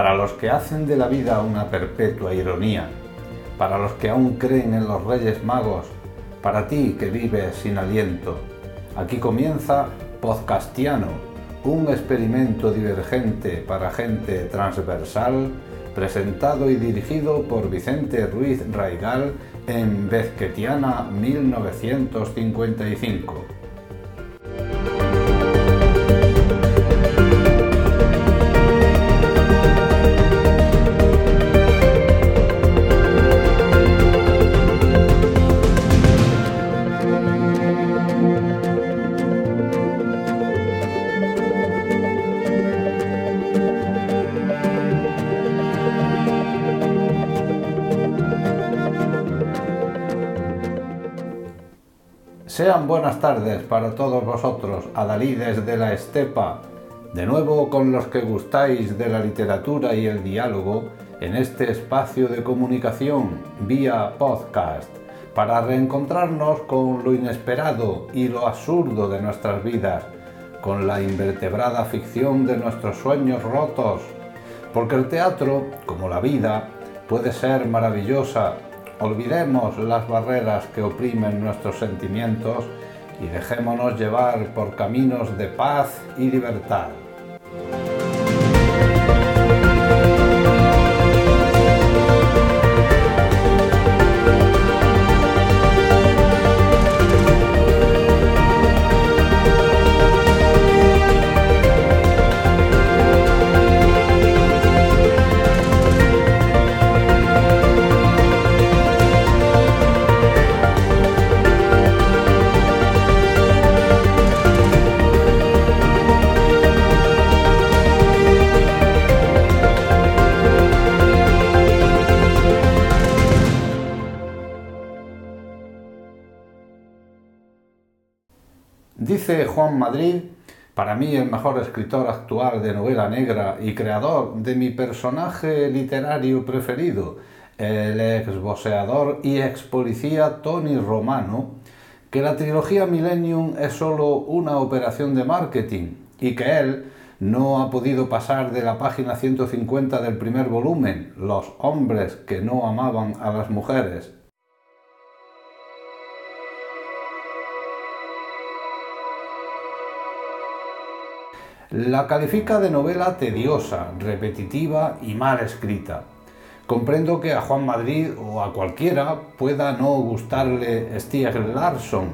Para los que hacen de la vida una perpetua ironía, para los que aún creen en los Reyes Magos, para ti que vives sin aliento, aquí comienza Podcastiano, un experimento divergente para gente transversal, presentado y dirigido por Vicente Ruiz Raigal en Vezquetiana 1955. Sean buenas tardes para todos vosotros, adalides de la estepa, de nuevo con los que gustáis de la literatura y el diálogo en este espacio de comunicación vía podcast, para reencontrarnos con lo inesperado y lo absurdo de nuestras vidas, con la invertebrada ficción de nuestros sueños rotos, porque el teatro, como la vida, puede ser maravillosa Olvidemos las barreras que oprimen nuestros sentimientos y dejémonos llevar por caminos de paz y libertad. Juan Madrid, para mí el mejor escritor actual de novela negra y creador de mi personaje literario preferido, el exboseador y ex policía Tony Romano, que la trilogía Millennium es solo una operación de marketing y que él no ha podido pasar de la página 150 del primer volumen, Los hombres que no amaban a las mujeres, La califica de novela tediosa, repetitiva y mal escrita. Comprendo que a Juan Madrid o a cualquiera pueda no gustarle Stieg Larsson,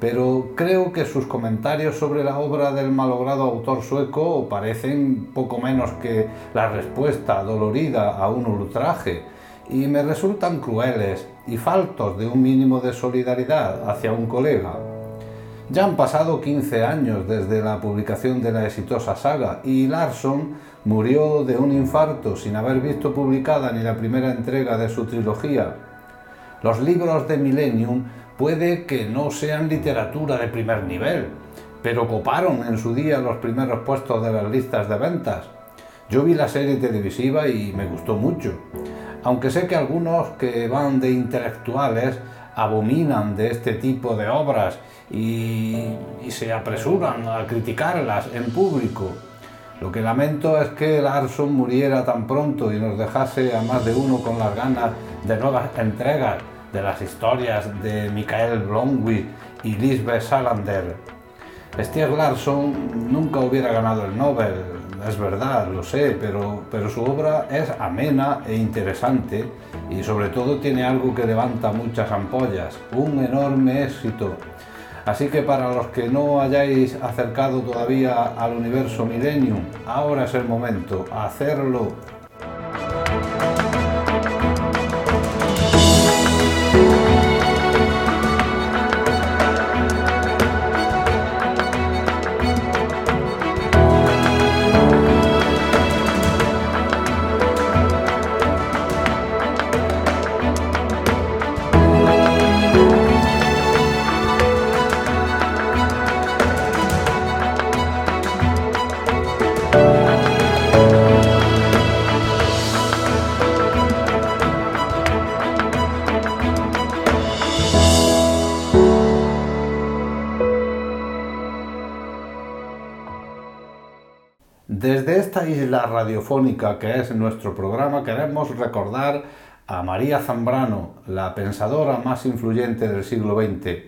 pero creo que sus comentarios sobre la obra del malogrado autor sueco parecen poco menos que la respuesta dolorida a un ultraje y me resultan crueles y faltos de un mínimo de solidaridad hacia un colega. Ya han pasado 15 años desde la publicación de la exitosa saga y Larson murió de un infarto sin haber visto publicada ni la primera entrega de su trilogía. Los libros de Millennium puede que no sean literatura de primer nivel, pero coparon en su día los primeros puestos de las listas de ventas. Yo vi la serie televisiva y me gustó mucho, aunque sé que algunos que van de intelectuales abominan de este tipo de obras y, se apresuran a criticarlas en público. Lo que lamento es que Larson muriera tan pronto y nos dejase a más de uno con las ganas de nuevas entregas de las historias de Michael Blomqvist y Lisbeth Salander. Stieg Larsson nunca hubiera ganado el Nobel, es verdad, lo sé, pero, pero su obra es amena e interesante y sobre todo tiene algo que levanta muchas ampollas, un enorme éxito. Así que para los que no hayáis acercado todavía al universo Millennium, ahora es el momento, hacerlo Desde esta isla radiofónica que es nuestro programa queremos recordar a María Zambrano, la pensadora más influyente del siglo XX,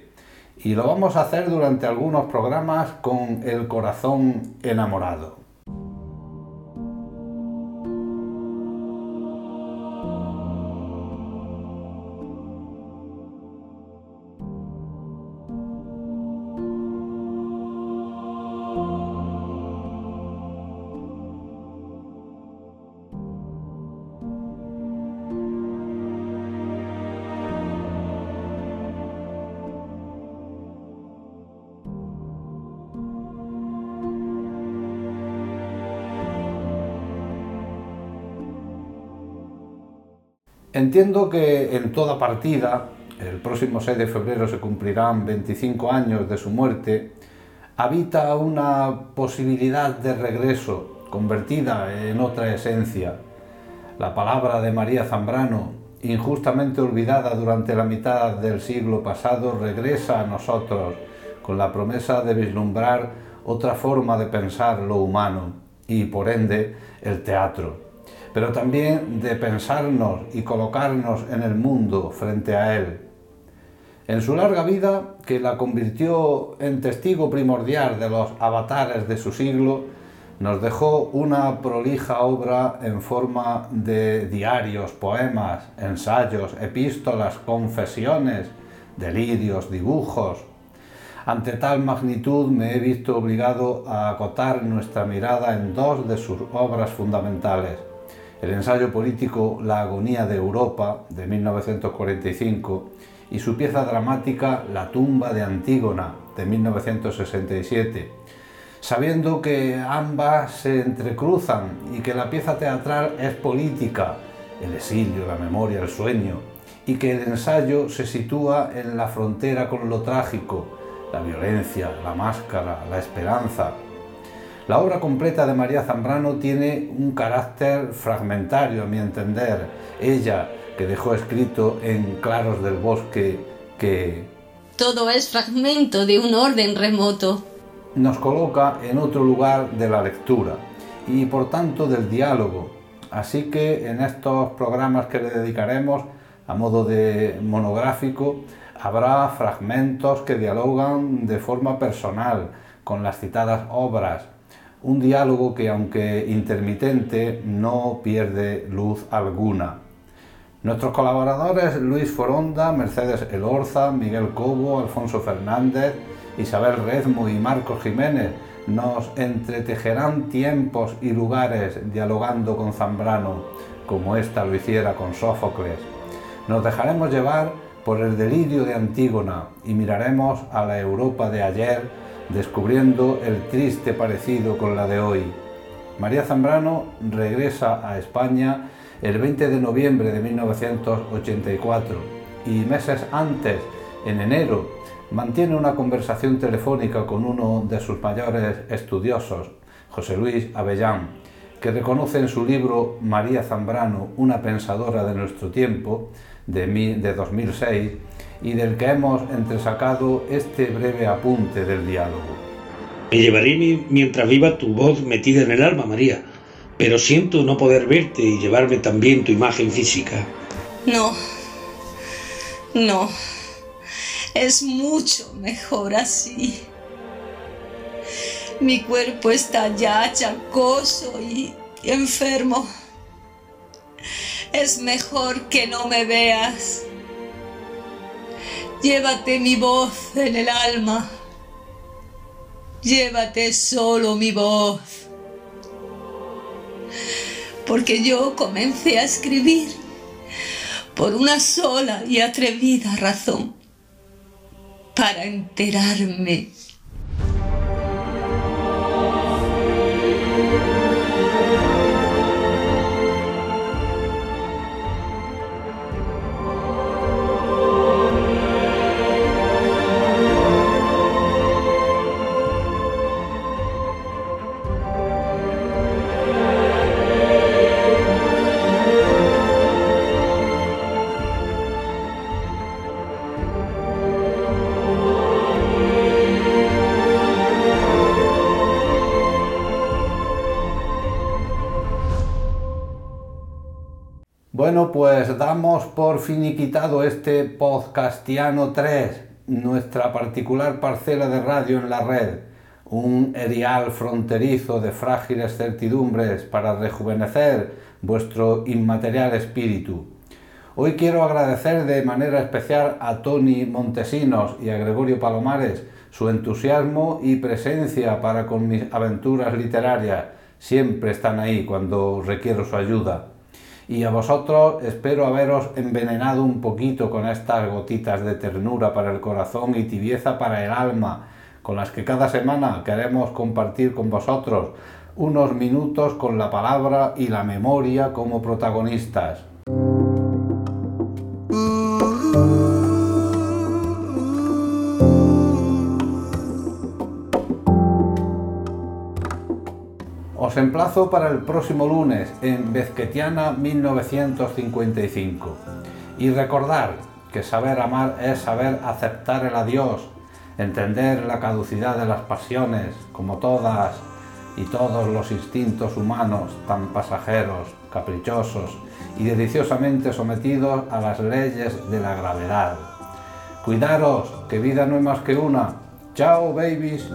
y lo vamos a hacer durante algunos programas con el corazón enamorado. Entiendo que en toda partida, el próximo 6 de febrero se cumplirán 25 años de su muerte, habita una posibilidad de regreso convertida en otra esencia. La palabra de María Zambrano, injustamente olvidada durante la mitad del siglo pasado, regresa a nosotros con la promesa de vislumbrar otra forma de pensar lo humano y, por ende, el teatro pero también de pensarnos y colocarnos en el mundo frente a Él. En su larga vida, que la convirtió en testigo primordial de los avatares de su siglo, nos dejó una prolija obra en forma de diarios, poemas, ensayos, epístolas, confesiones, delirios, dibujos. Ante tal magnitud me he visto obligado a acotar nuestra mirada en dos de sus obras fundamentales, el ensayo político La agonía de Europa de 1945 y su pieza dramática La tumba de Antígona de 1967, sabiendo que ambas se entrecruzan y que la pieza teatral es política, el exilio, la memoria, el sueño, y que el ensayo se sitúa en la frontera con lo trágico, la violencia, la máscara, la esperanza, la obra completa de María Zambrano tiene un carácter fragmentario, a mi entender. Ella, que dejó escrito en Claros del Bosque que... Todo es fragmento de un orden remoto. Nos coloca en otro lugar de la lectura y por tanto del diálogo. Así que en estos programas que le dedicaremos a modo de monográfico habrá fragmentos que dialogan de forma personal con las citadas obras un diálogo que aunque intermitente no pierde luz alguna. Nuestros colaboradores Luis Foronda, Mercedes Elorza, Miguel Cobo, Alfonso Fernández, Isabel Rezmo y Marcos Jiménez nos entretejerán tiempos y lugares dialogando con Zambrano, como ésta lo hiciera con Sófocles. Nos dejaremos llevar por el delirio de Antígona y miraremos a la Europa de ayer descubriendo el triste parecido con la de hoy. María Zambrano regresa a España el 20 de noviembre de 1984 y meses antes, en enero, mantiene una conversación telefónica con uno de sus mayores estudiosos, José Luis Avellán, que reconoce en su libro María Zambrano, una pensadora de nuestro tiempo, de, de 2006, y del que hemos entresacado este breve apunte del diálogo. Me llevaré mientras viva tu voz metida en el alma, María, pero siento no poder verte y llevarme también tu imagen física. No, no, es mucho mejor así. Mi cuerpo está ya chacoso y enfermo. Es mejor que no me veas. Llévate mi voz en el alma. Llévate solo mi voz. Porque yo comencé a escribir por una sola y atrevida razón. Para enterarme Bueno, pues damos por finiquitado este podcastiano 3, nuestra particular parcela de radio en la red, un erial fronterizo de frágiles certidumbres para rejuvenecer vuestro inmaterial espíritu. Hoy quiero agradecer de manera especial a Tony Montesinos y a Gregorio Palomares su entusiasmo y presencia para con mis aventuras literarias. Siempre están ahí cuando requiero su ayuda. Y a vosotros espero haberos envenenado un poquito con estas gotitas de ternura para el corazón y tibieza para el alma, con las que cada semana queremos compartir con vosotros unos minutos con la palabra y la memoria como protagonistas. Os emplazo para el próximo lunes en Bezquetiana 1955. Y recordar que saber amar es saber aceptar el adiós, entender la caducidad de las pasiones, como todas y todos los instintos humanos tan pasajeros, caprichosos y deliciosamente sometidos a las leyes de la gravedad. Cuidaros, que vida no es más que una. Chao, babies.